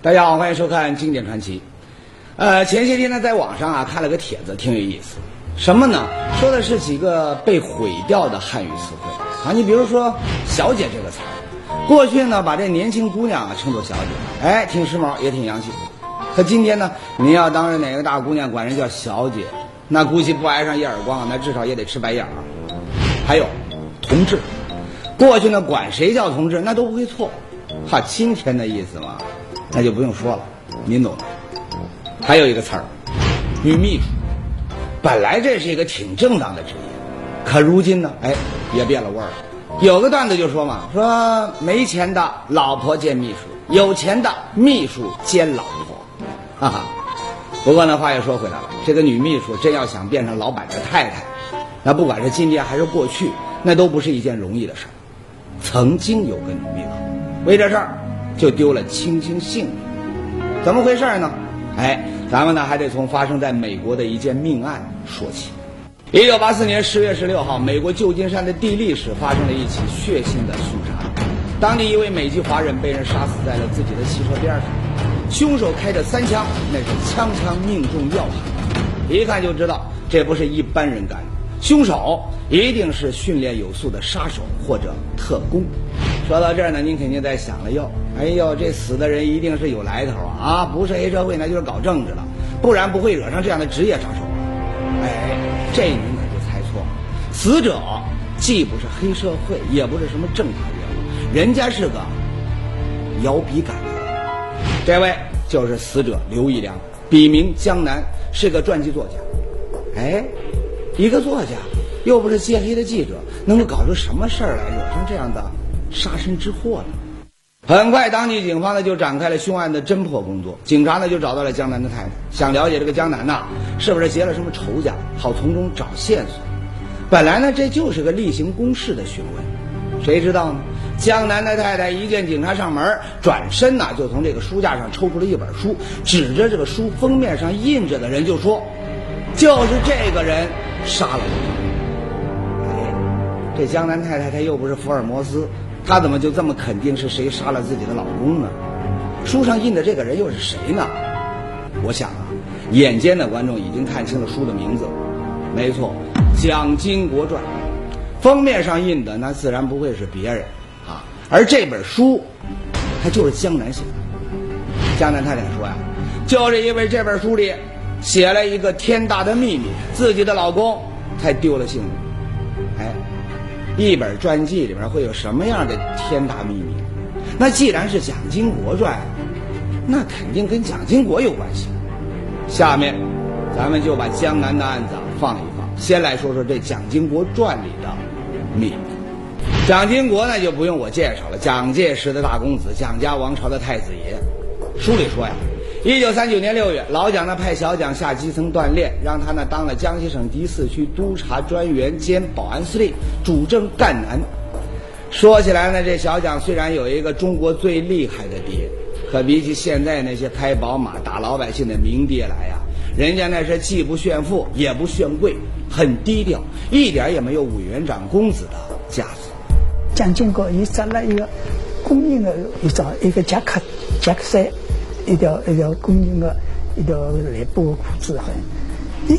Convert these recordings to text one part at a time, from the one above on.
大家好，欢迎收看《经典传奇》。呃，前些天呢，在网上啊看了个帖子，挺有意思。什么呢？说的是几个被毁掉的汉语词汇啊。你比如说“小姐”这个词儿，过去呢把这年轻姑娘啊称作小姐，哎，挺时髦，也挺洋气。可今天呢，您要当着哪个大姑娘管人叫小姐，那估计不挨上一耳光，那至少也得吃白眼儿。还有“同志”，过去呢管谁叫同志，那都不会错。哈，今天的意思嘛。那就不用说了，您懂的。还有一个词儿，女秘书，本来这是一个挺正当的职业，可如今呢，哎，也变了味儿了。有个段子就说嘛，说没钱的老婆兼秘书，有钱的秘书兼老婆，哈哈。不过呢，话又说回来了，这个女秘书真要想变成老板的太太，那不管是今天还是过去，那都不是一件容易的事儿。曾经有个女秘书，为这事儿。就丢了青青性命，怎么回事呢？哎，咱们呢还得从发生在美国的一件命案说起。一九八四年十月十六号，美国旧金山的地利市发生了一起血腥的凶杀案，当地一位美籍华人被人杀死在了自己的汽车边上，凶手开着三枪，那是枪枪命中要害，一看就知道这不是一般人干的，凶手一定是训练有素的杀手或者特工。说到这儿呢，您肯定在想了哟，哎呦，这死的人一定是有来头啊！啊，不是黑社会，那就是搞政治了，不然不会惹上这样的职业杀手。哎，这您可就猜错了，死者既不是黑社会，也不是什么正常人物，人家是个摇笔杆子。这位就是死者刘一良，笔名江南，是个传记作家。哎，一个作家，又不是揭黑的记者，能够搞出什么事儿来，惹上这样的？杀身之祸呢？很快，当地警方呢就展开了凶案的侦破工作。警察呢就找到了江南的太太，想了解这个江南呐是不是结了什么仇家，好从中找线索。本来呢这就是个例行公事的询问，谁知道呢？江南的太太一见警察上门，转身呐就从这个书架上抽出了一本书，指着这个书封面上印着的人就说：“就是这个人杀了我。”哎，这江南太太她又不是福尔摩斯。他怎么就这么肯定是谁杀了自己的老公呢？书上印的这个人又是谁呢？我想啊，眼尖的观众已经看清了书的名字，没错，《蒋经国传》。封面上印的那自然不会是别人啊，而这本书，它就是江南写的。江南太太说呀，就是因为这本书里写了一个天大的秘密，自己的老公才丢了性命。一本传记里面会有什么样的天大秘密？那既然是蒋经国传，那肯定跟蒋经国有关系。下面，咱们就把江南的案子放一放，先来说说这蒋经国传里的秘密。蒋经国呢就不用我介绍了，蒋介石的大公子，蒋家王朝的太子爷。书里说呀。一九三九年六月，老蒋呢派小蒋下基层锻炼，让他呢当了江西省第四区督察专员兼保安司令，主政赣南。说起来呢，这小蒋虽然有一个中国最厉害的爹，可比起现在那些开宝马打老百姓的名爹来呀，人家那是既不炫富也不炫贵，很低调，一点也没有委员长公子的架子。蒋经国也扎了一个公认的一张一个夹克夹克衫。一条一条公认的一条来布裤子，好像，哎，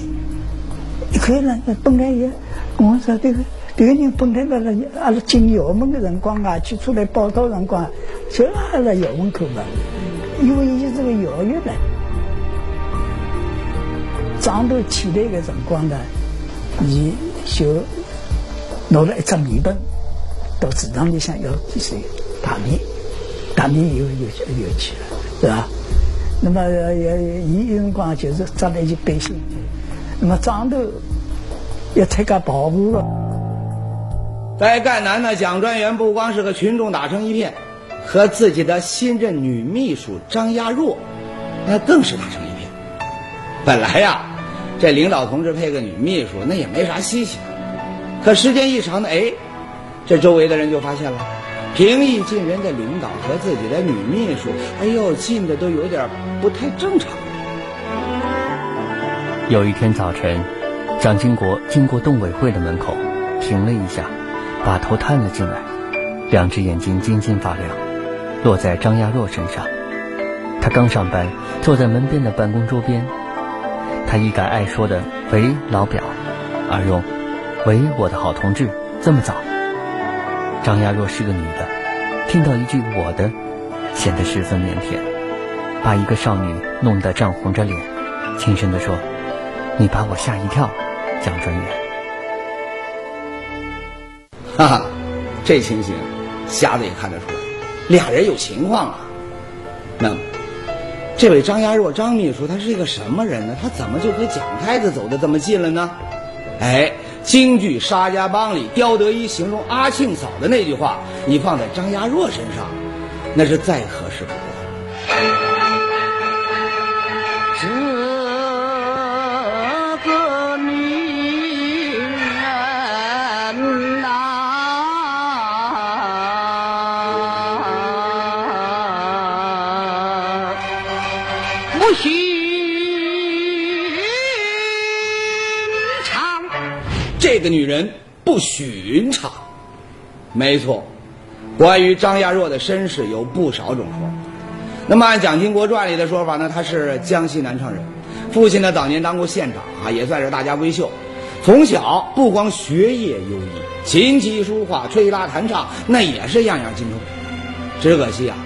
一看呢，本来也，我说这个这个人本来在那阿拉进校门的辰光啊，去出来报道辰光，就阿拉校门口嘛，因为伊是个校员呢，早头起来的辰光呢，伊就拿了一张面盆，到祠堂里向要是大米，大米又又又去了，是吧？那么也伊有辰光就是扎了一件背心，那么长头要参加跑步了。在赣南呢，蒋专员不光是和群众打成一片，和自己的新任女秘书张亚若，那更是打成一片。本来呀，这领导同志配个女秘书，那也没啥稀奇。可时间一长呢，哎，这周围的人就发现了。平易近人的领导和自己的女秘书，哎呦，近的都有点不太正常。有一天早晨，蒋经国经过动委会的门口，停了一下，把头探了进来，两只眼睛晶晶发亮，落在张亚若身上。他刚上班，坐在门边的办公桌边，他一改爱说的“喂，老表”，而用“喂，我的好同志”。这么早，张亚若是个女的，听到一句“我的”，显得十分腼腆，把一个少女弄得涨红着脸，轻声地说：“你把我吓一跳，蒋专员。”哈哈，这情形，瞎子也看得出来，俩人有情况啊。那么，这位张亚若张秘书他是一个什么人呢？他怎么就和蒋太太走得这么近了呢？哎，京剧《沙家浜》里刁德一形容阿庆嫂的那句话，你放在张亚若身上，那是再合适不过。这个女人呐，不寻这个女人不寻常。没错，关于张亚若的身世有不少种说法。那么按《蒋经国传》里的说法呢，她是江西南昌人，父亲呢早年当过县长啊，也算是大家闺秀。从小不光学业优异，琴棋书画、吹拉弹唱那也是样样精通。只可惜啊，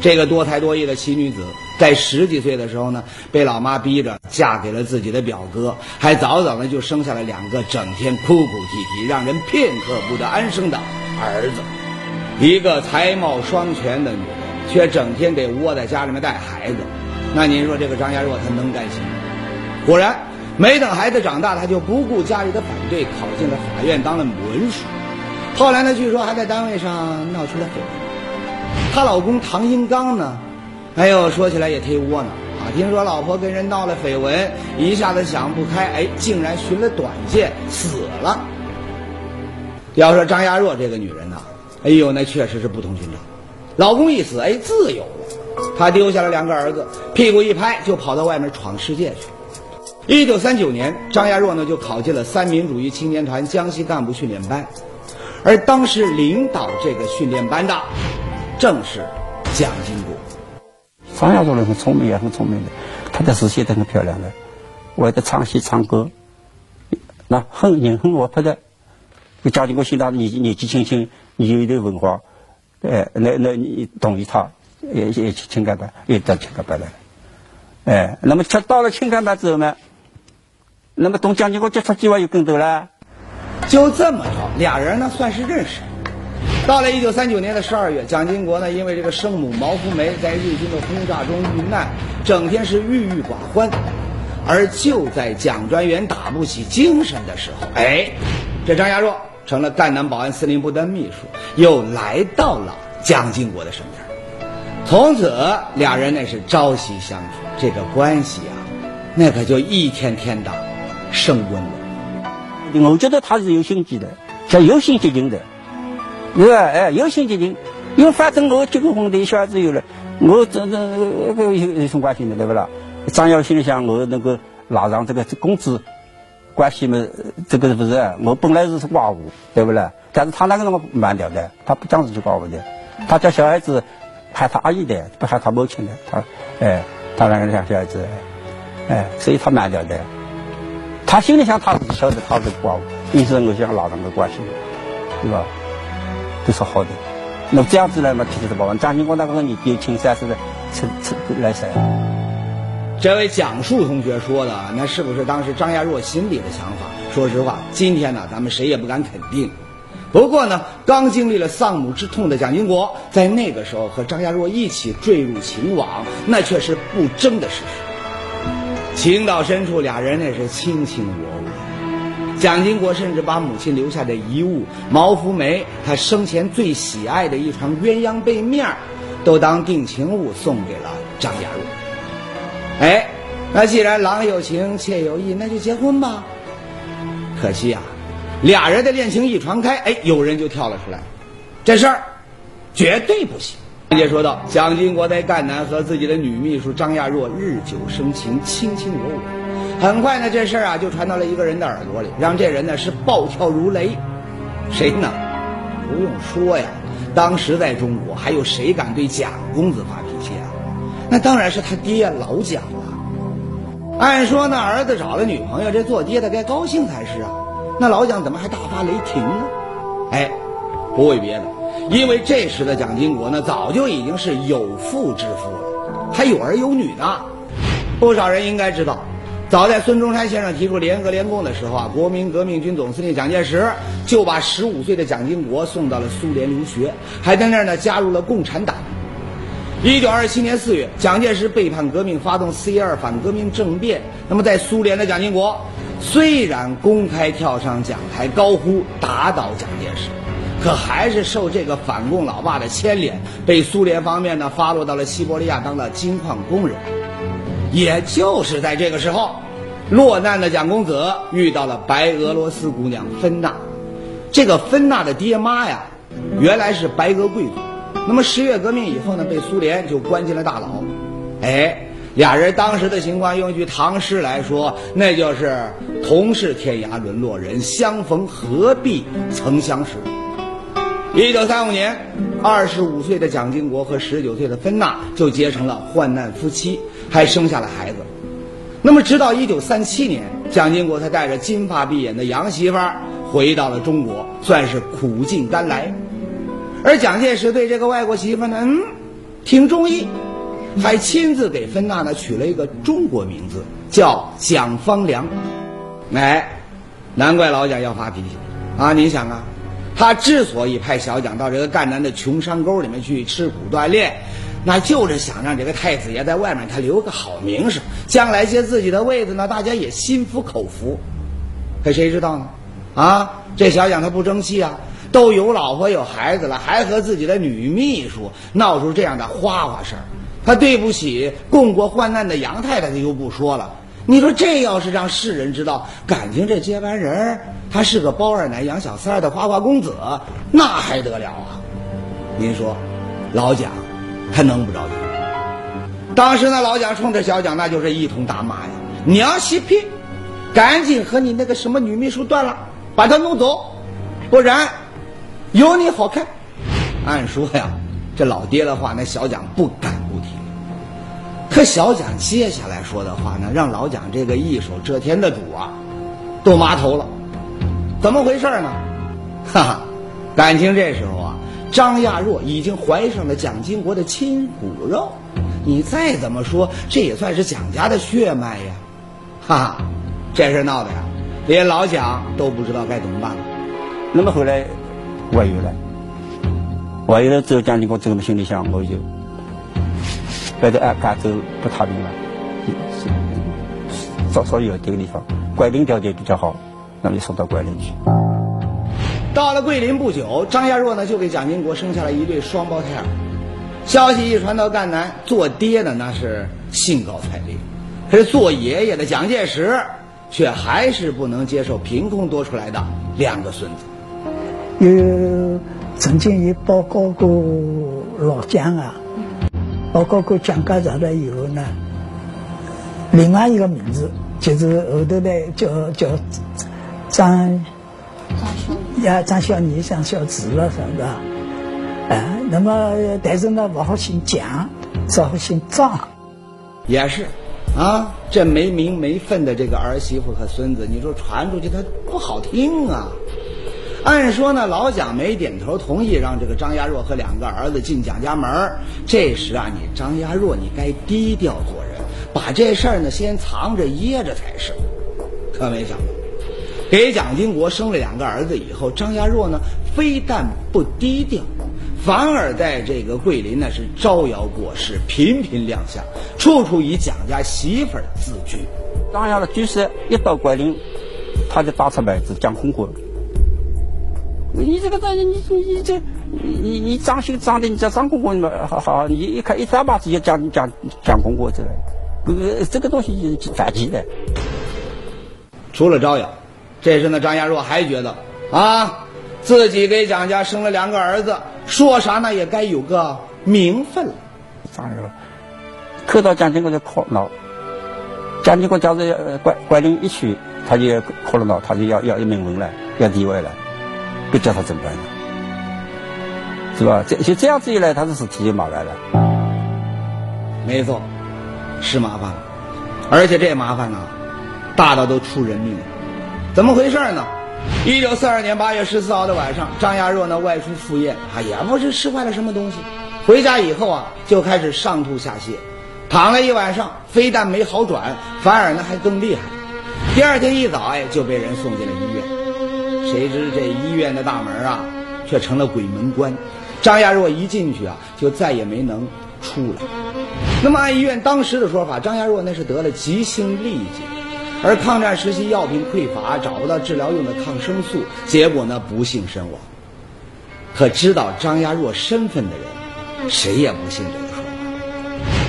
这个多才多艺的奇女子，在十几岁的时候呢，被老妈逼着嫁给了自己的表哥，还早早的就生下了两个整天哭哭啼啼、让人片刻不得安生的儿子。一个才貌双全的女人，却整天得窝在家里面带孩子，那您说这个张家若她能甘心吗？果然，没等孩子长大，她就不顾家里的反对，考进了法院当了文书。后来呢，据说还在单位上闹出了绯闻。她老公唐英刚呢，哎呦，说起来也忒窝囊啊！听说老婆跟人闹了绯闻，一下子想不开，哎，竟然寻了短见死了。要说张亚若这个女人呐、哎呦，那确实是不同寻常。老公一死，哎，自由了，她丢下了两个儿子，屁股一拍就跑到外面闯世界去。一九三九年，张亚若呢就考进了三民主义青年团江西干部训练班，而当时领导这个训练班的，正是蒋经国。张亚若人很聪明，也很聪明的，他的字写得很漂亮的，会得唱戏唱歌，那很人很活泼的。就蒋经国心当年纪年纪轻轻，你有一点文化，哎，那那你同意他，也也去青干班，也到青干班来了，哎，那么他到了青干班之后呢，那么同蒋经国接触机会又更多了。就这么着，俩人呢算是认识。到了一九三九年的十二月，蒋经国呢因为这个生母毛福梅在日军的轰炸中遇难，整天是郁郁寡欢。而就在蒋专员打不起精神的时候，哎，这张亚若成了赣南保安司令部的秘书，又来到了蒋经国的身边。从此，俩人那是朝夕相处，这个关系啊，那可就一天天的升温了。我觉得他是有心机的，他有心结亲的，对吧？哎，有心结亲，因为反正我结过婚的小孩子有了，我这这有有什么关系呢？对不啦？张耀心里想，我能够拿上这个工资关系嘛，这个是不是我本来是寡妇，对不啦？但是他那个那么慢掉的，他不讲自己寡妇的，他叫小孩子喊他阿姨的，不喊他母亲的，他哎，他那个像小孩子，哎，所以他慢掉的。他心里想，他是晓得他是寡妇，因此我想拉上个关系，对吧？都是好的。那这样子呢嘛，提起的保安，张经国那个年纪轻三十的，吃吃来噻。这位蒋述同学说的，那是不是当时张亚若心里的想法？说实话，今天呢，咱们谁也不敢肯定。不过呢，刚经历了丧母之痛的蒋经国，在那个时候和张亚若一起坠入情网，那却是不争的事实。情到深处，俩人那是卿卿我我。蒋经国甚至把母亲留下的遗物毛福梅他生前最喜爱的一床鸳鸯被面儿，都当定情物送给了张亚若。哎，那既然郎有情，妾有意，那就结婚吧。可惜啊，俩人的恋情一传开，哎，有人就跳了出来，这事儿绝对不行。上节说到，蒋经国在赣南和自己的女秘书张亚若日久生情，卿卿我我。很快呢，这事儿啊就传到了一个人的耳朵里，让这人呢是暴跳如雷。谁呢？不用说呀，当时在中国还有谁敢对蒋公子发脾气啊？那当然是他爹老蒋了。按说呢，儿子找了女朋友，这做爹的该高兴才是啊。那老蒋怎么还大发雷霆呢？哎，不为别的，因为这时的蒋经国呢，早就已经是有妇之夫了，还有儿有女呢。不少人应该知道，早在孙中山先生提出联俄联共的时候啊，国民革命军总司令蒋介石就把十五岁的蒋经国送到了苏联留学，还在那儿呢加入了共产党。一九二七年四月，蒋介石背叛革命，发动四一二反革命政变。那么，在苏联的蒋经国，虽然公开跳上讲台高呼打倒蒋介石，可还是受这个反共老爸的牵连，被苏联方面呢发落到了西伯利亚当了金矿工人。也就是在这个时候，落难的蒋公子遇到了白俄罗斯姑娘芬娜。这个芬娜的爹妈呀，原来是白俄贵族。那么十月革命以后呢，被苏联就关进了大牢。哎，俩人当时的情况，用一句唐诗来说，那就是“同是天涯沦落人，相逢何必曾相识”。一九三五年，二十五岁的蒋经国和十九岁的芬娜就结成了患难夫妻，还生下了孩子。那么，直到一九三七年，蒋经国才带着金发碧眼的洋媳妇儿回到了中国，算是苦尽甘来。而蒋介石对这个外国媳妇呢，嗯，挺中意，还亲自给芬娜呢取了一个中国名字，叫蒋方良。哎，难怪老蒋要发脾气啊！你想啊，他之所以派小蒋到这个赣南的穷山沟里面去吃苦锻炼，那就是想让这个太子爷在外面他留个好名声，将来接自己的位子呢，大家也心服口服。可谁知道呢？啊，这小蒋他不争气啊！都有老婆有孩子了，还和自己的女秘书闹出这样的花花事儿，他对不起共过患难的杨太太，他就不说了。你说这要是让世人知道，感情这接班人他是个包二奶养小三儿的花花公子，那还得了啊？您说，老蒋他能不着急？当时那老蒋冲着小蒋那就是一通大骂呀！娘西皮，赶紧和你那个什么女秘书断了，把她弄走，不然。有你好看，按说呀，这老爹的话，那小蒋不敢不听。可小蒋接下来说的话呢，让老蒋这个一手遮天的主啊，都麻头了。怎么回事呢？哈哈，感情这时候啊，张亚若已经怀上了蒋经国的亲骨肉。你再怎么说，这也算是蒋家的血脉呀。哈哈，这事闹的呀，连老蒋都不知道该怎么办了。那么后来。外游了，外游了之后，蒋经国这个心里想，我就觉得哎，赣州不太平了，找找有这个地方，桂林条件比较好，那么就送到桂林去。到了桂林不久，张亚若呢就给蒋经国生下了一对双胞胎儿。消息一传到赣南，做爹的那是兴高采烈，可是做爷爷的蒋介石却还是不能接受凭空多出来的两个孙子。有曾经也报告过老蒋啊，报告过蒋介石了以后呢，另外一个名字就是后头呢叫叫张呀张小妮、张小慈了，是吧？啊，那么但是呢不好姓蒋，只好姓张。也是，啊，这没名没分的这个儿媳妇和孙子，你说传出去他不好听啊。按说呢，老蒋没点头同意让这个张亚若和两个儿子进蒋家门这时啊，你张亚若你该低调做人，把这事儿呢先藏着掖着才是。可没想到，给蒋经国生了两个儿子以后，张家若呢非但不低调，反而在这个桂林呢是招摇过市，频频亮相，处处以蒋家媳妇儿自居。张亚若就是一到桂林，他就打出牌子讲空话。你这个这，你你你这，你你张姓张的，你叫张公公嘛？好好，你一看一三把子就讲讲讲公公这来，呃，这个东西反击的。除了招摇，这时呢，张亚若还觉得啊，自己给蒋家生了两个儿子，说啥呢也该有个名分了。张亚若看到蒋经国在哭闹，蒋经国假如关关林一去，他就哭了闹，他就要要名分了，要地位了。不叫他怎么办呢？是吧？这就这样子一来，他的事体就麻烦了。没错，是麻烦了，而且这麻烦呢，大到都出人命了。怎么回事呢？一九四二年八月十四号的晚上，张亚若呢外出赴宴，啊，也不是吃坏了什么东西，回家以后啊，就开始上吐下泻，躺了一晚上，非但没好转，反而呢还更厉害。第二天一早，哎，就被人送进了医院。谁知这医院的大门啊，却成了鬼门关。张亚若一进去啊，就再也没能出来。那么按医院当时的说法，张亚若那是得了急性痢疾，而抗战时期药品匮乏，找不到治疗用的抗生素，结果呢不幸身亡。可知道张亚若身份的人，谁也不信这个说法。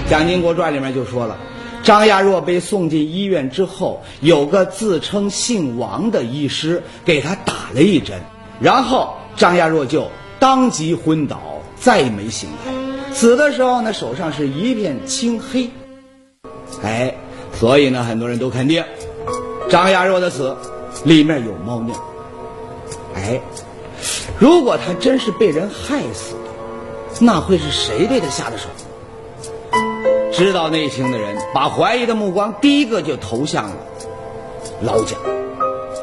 《蒋经国传》里面就说了，张亚若被送进医院之后，有个自称姓王的医师给他打了一针，然后张亚若就。当即昏倒，再没醒来。死的时候呢，手上是一片青黑。哎，所以呢，很多人都肯定张亚若的死里面有猫腻。哎，如果他真是被人害死的，那会是谁对他下的手？知道内情的人把怀疑的目光第一个就投向了老蒋。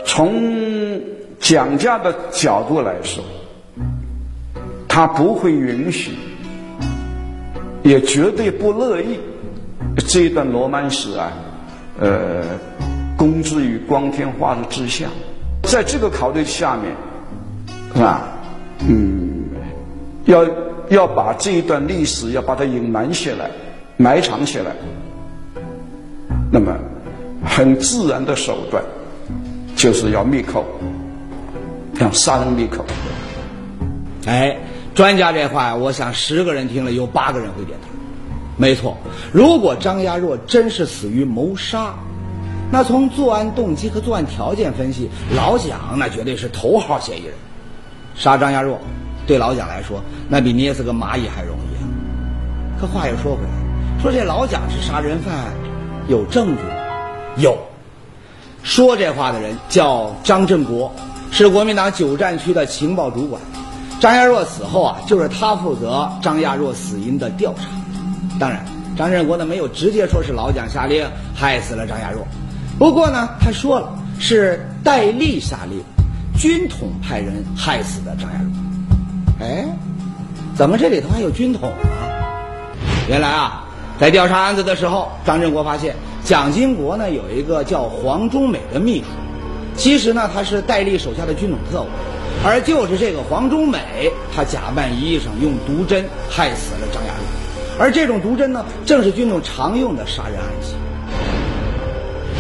从蒋家的角度来说。他不会允许，也绝对不乐意这一段罗曼史啊，呃，公之于光天化日之下。在这个考虑下面，是吧？嗯，要要把这一段历史要把它隐瞒起来，埋藏起来。那么，很自然的手段，就是要灭口，要杀人灭口。哎。专家这话，我想十个人听了有八个人会点头。没错，如果张亚若真是死于谋杀，那从作案动机和作案条件分析，老蒋那绝对是头号嫌疑人。杀张亚若，对老蒋来说，那比捏死个蚂蚁还容易啊。可话又说回来，说这老蒋是杀人犯，有证据吗？有。说这话的人叫张振国，是国民党九战区的情报主管。张亚若死后啊，就是他负责张亚若死因的调查。当然，张振国呢没有直接说是老蒋下令害死了张亚若，不过呢，他说了是戴笠下令，军统派人害死的张亚若。哎，怎么这里头还有军统啊？原来啊，在调查案子的时候，张振国发现蒋经国呢有一个叫黄忠美的秘书，其实呢他是戴笠手下的军统特务。而就是这个黄忠美，他假扮医生，用毒针害死了张亚若。而这种毒针呢，正是军统常用的杀人暗器。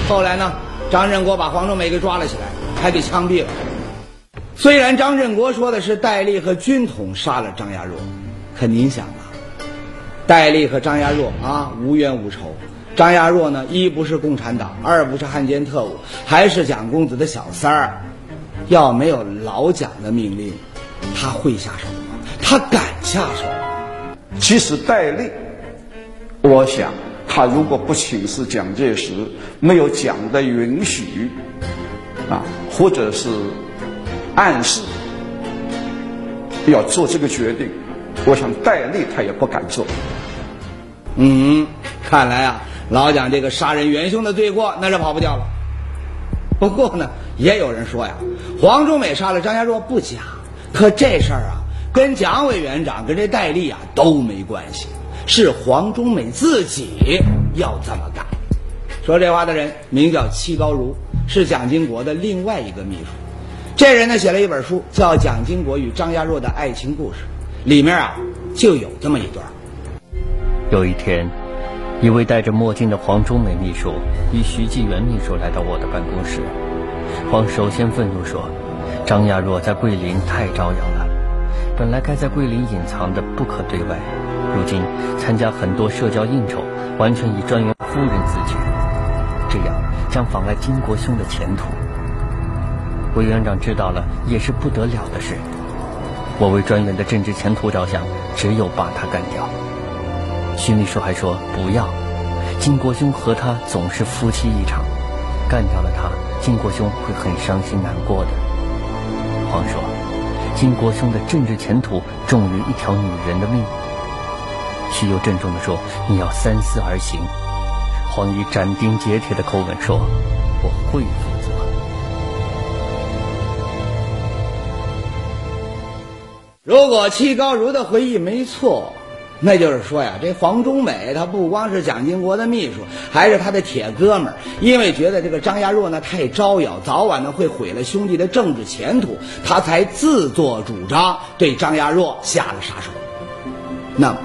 后来呢，张振国把黄忠美给抓了起来，还给枪毙了。虽然张振国说的是戴笠和军统杀了张亚若，可您想啊，戴笠和张亚若啊无冤无仇，张亚若呢一不是共产党，二不是汉奸特务，还是蒋公子的小三儿。要没有老蒋的命令，他会下手吗？他敢下手吗？其实戴笠，我想他如果不请示蒋介石，没有蒋的允许，啊，或者是暗示要做这个决定，我想戴笠他也不敢做。嗯，看来啊，老蒋这个杀人元凶的罪过那是跑不掉了。不过呢，也有人说呀，黄忠美杀了张家若不假，可这事儿啊，跟蒋委员长跟这戴笠啊都没关系，是黄忠美自己要这么干。说这话的人名叫戚高如，是蒋经国的另外一个秘书。这人呢写了一本书，叫《蒋经国与张亚若的爱情故事》，里面啊就有这么一段。有一天。一位戴着墨镜的黄忠美秘书与徐继元秘书来到我的办公室。黄首先愤怒说：“张亚若在桂林太招摇了，本来该在桂林隐藏的不可对外，如今参加很多社交应酬，完全以专员夫人自居，这样将妨碍金国兄的前途。委员长知道了也是不得了的事。我为专员的政治前途着想，只有把他干掉。”徐秘书还说：“不要，金国兄和他总是夫妻一场，干掉了他，金国兄会很伤心难过的。”黄说：“金国兄的政治前途重于一条女人的命。”徐攸郑重地说：“你要三思而行。”黄衣斩钉截铁的口吻说：“我会负责。”如果戚高如的回忆没错，那就是说呀，这黄忠美他不光是蒋经国的秘书，还是他的铁哥们儿。因为觉得这个张亚若呢太招摇，早晚呢会毁了兄弟的政治前途，他才自作主张对张亚若下了杀手。那么，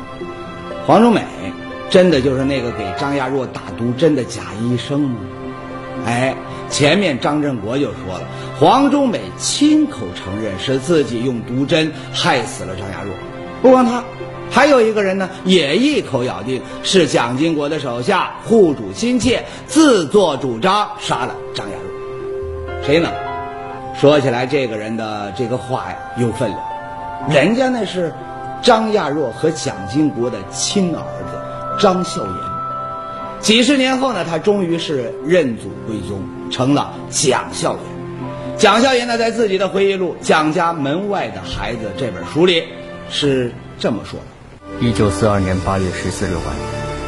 黄忠美真的就是那个给张亚若打毒针的假医生吗？哎，前面张振国就说了，黄忠美亲口承认是自己用毒针害死了张亚若。不光他，还有一个人呢，也一口咬定是蒋经国的手下护主心切，自作主张杀了张亚若。谁呢？说起来，这个人的这个话呀有分量，人家那是张亚若和蒋经国的亲儿子张孝言。几十年后呢，他终于是认祖归宗，成了蒋孝严。蒋孝严呢，在自己的回忆录《蒋家门外的孩子》这本书里是这么说的：一九四二年八月十四日晚，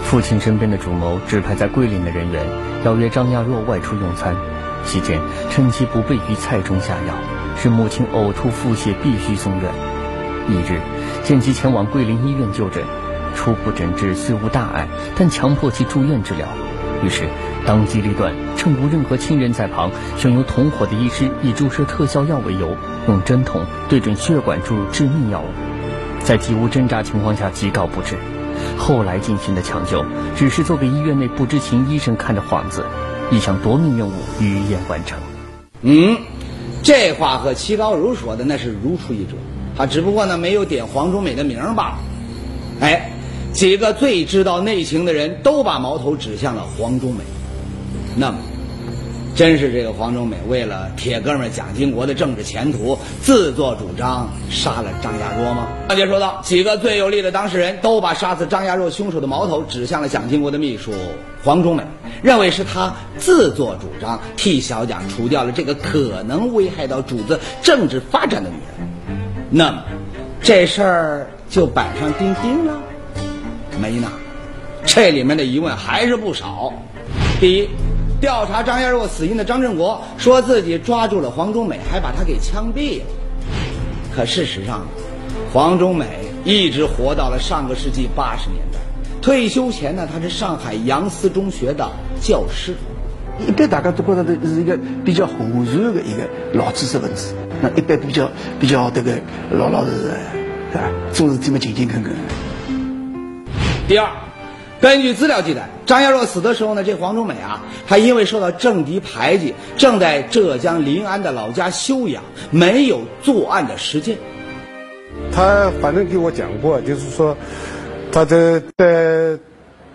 父亲身边的主谋指派在桂林的人员邀约张亚若外出用餐，期间趁其不备于菜中下药，使母亲呕吐腹泻，必须送院。翌日，见其前往桂林医院就诊。初步诊治虽无大碍，但强迫其住院治疗。于是当机立断，趁无任何亲人在旁，选由同伙的医师以注射特效药为由，用针筒对准血管注入致命药物，在极无挣扎情况下急告不治。后来进行的抢救，只是做给医院内不知情医生看的幌子，一项夺命任务于燕完成。嗯，这话和齐高如说的那是如出一辙，他只不过呢没有点黄忠美的名罢了。哎。几个最知道内情的人都把矛头指向了黄忠美，那么，真是这个黄忠美为了铁哥们蒋经国的政治前途，自作主张杀了张亚若吗？上节说到，几个最有力的当事人都把杀死张亚若凶手的矛头指向了蒋经国的秘书黄忠美，认为是他自作主张替小蒋除掉了这个可能危害到主子政治发展的女人，那么，这事儿就板上钉钉了。没呢，这里面的疑问还是不少。第一，调查张燕若死因的张振国说自己抓住了黄忠美，还把他给枪毙了。可事实上，黄忠美一直活到了上个世纪八十年代。退休前呢，他是上海杨思中学的教师。一般大家都觉得他是一个比较和善的一个老知识分子，那一般比较比较这个老老实实，啊，做事这么勤勤恳恳。第二，根据资料记载，张亚若死的时候呢，这黄忠美啊，他因为受到政敌排挤，正在浙江临安的老家休养，没有作案的时间。他反正给我讲过，就是说，他在在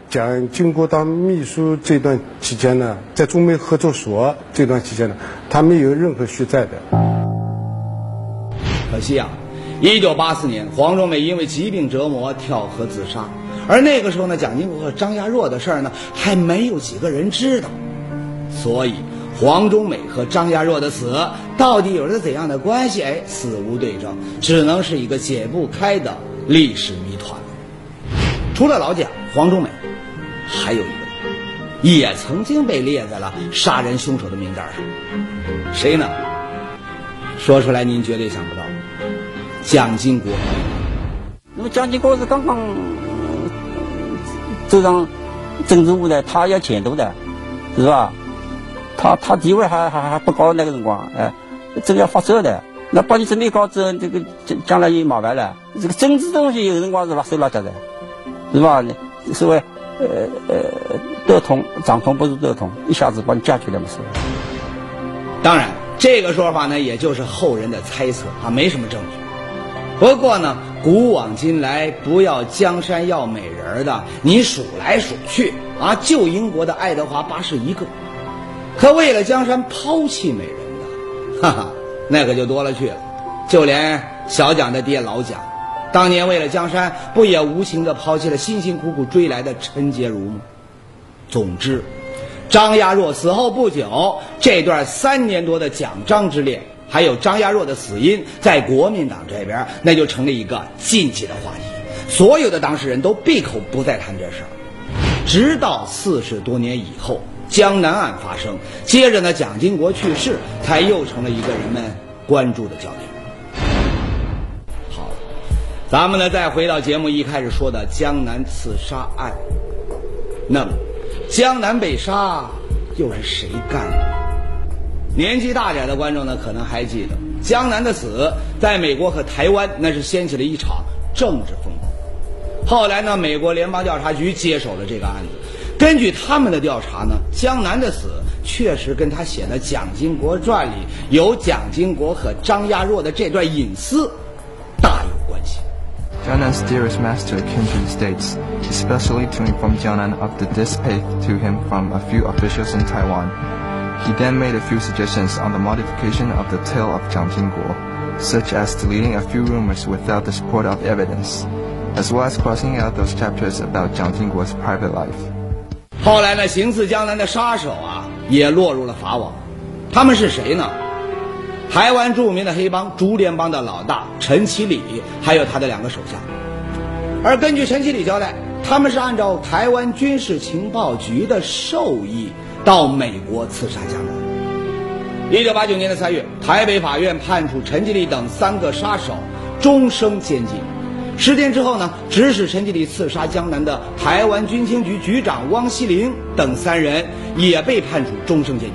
讲经过当秘书这段期间呢，在中美合作所这段期间呢，他没有任何血债的。可惜啊，一九八四年，黄忠美因为疾病折磨跳河自杀。而那个时候呢，蒋经国和张亚若的事儿呢，还没有几个人知道，所以黄忠美和张亚若的死到底有着怎样的关系？哎，死无对证，只能是一个解不开的历史谜团。除了老蒋，黄忠美，还有一个，也曾经被列在了杀人凶手的名单上，谁呢？说出来您绝对想不到，蒋经国。那么蒋经国是刚刚。这张政治舞台，他要前途的，是吧？他他地位还还还不高那个辰光，哎，这个要发展的，那把你准备搞这这个将将来就麻烦了。这个政治东西有辰光是拉手拉脚的，是吧？所谓呃呃得痛长通不如得痛，一下子把你架起来嘛是。当然，这个说法呢，也就是后人的猜测，啊，没什么证据。不过呢，古往今来，不要江山要美人的，你数来数去啊，就英国的爱德华八世一个。可为了江山抛弃美人的，哈哈，那可就多了去了。就连小蒋的爹老蒋，当年为了江山，不也无情的抛弃了辛辛苦苦追来的陈洁如吗？总之，张亚若死后不久，这段三年多的蒋张之恋。还有张亚若的死因，在国民党这边那就成了一个禁忌的话题。所有的当事人都闭口不再谈这事儿。直到四十多年以后，江南案发生，接着呢，蒋经国去世，才又成了一个人们关注的焦点。好，咱们呢再回到节目一开始说的江南刺杀案。那么，江南被杀又是谁干的？年纪大点的观众呢可能还记得江南的死在美国和台湾那是掀起了一场政治风暴后来呢美国联邦调查局接手了这个案子根据他们的调查呢江南的死确实跟他写的蒋经国传里有蒋经国和张亚若的这段隐私大有关系。江南 steerest master states especially to inform 江南 of the dispatch to him from a few officials in taiwan. He then made a few suggestions on the modification of the tale of Jiang Jingguo, such as deleting a few rumors without the support of evidence, as well as crossing out those chapters about Jiang Jingguo's private life. 后来呢，行刺江南的杀手啊，也落入了法网。他们是谁呢？台湾著名的黑帮竹联帮的老大陈其礼，还有他的两个手下。而根据陈其礼交代，他们是按照台湾军事情报局的授意到美国刺杀江南。一九八九年的三月，台北法院判处陈其礼等三个杀手终生监禁。十天之后呢，指使陈其礼刺杀江南的台湾军情局局长汪希龄等三人也被判处终生监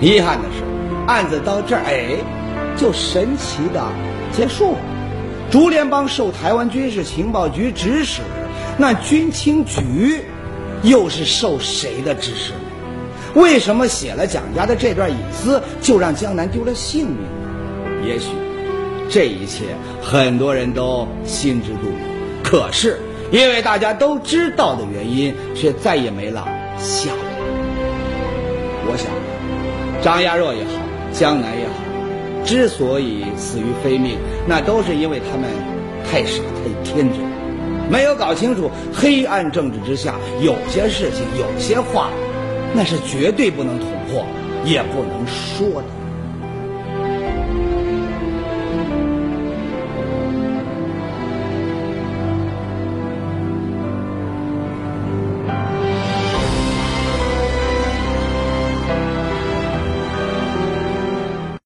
禁。遗憾的是，案子到这儿哎，就神奇的结束了。竹联帮受台湾军事情报局指使，那军情局又是受谁的指使呢？为什么写了蒋家的这段隐私，就让江南丢了性命呢？也许这一切很多人都心知肚明，可是因为大家都知道的原因，却再也没了下文。我想，张亚若也好，江南也好，之所以死于非命，那都是因为他们太傻太天真，没有搞清楚黑暗政治之下有些事情、有些话，那是绝对不能捅破，也不能说的。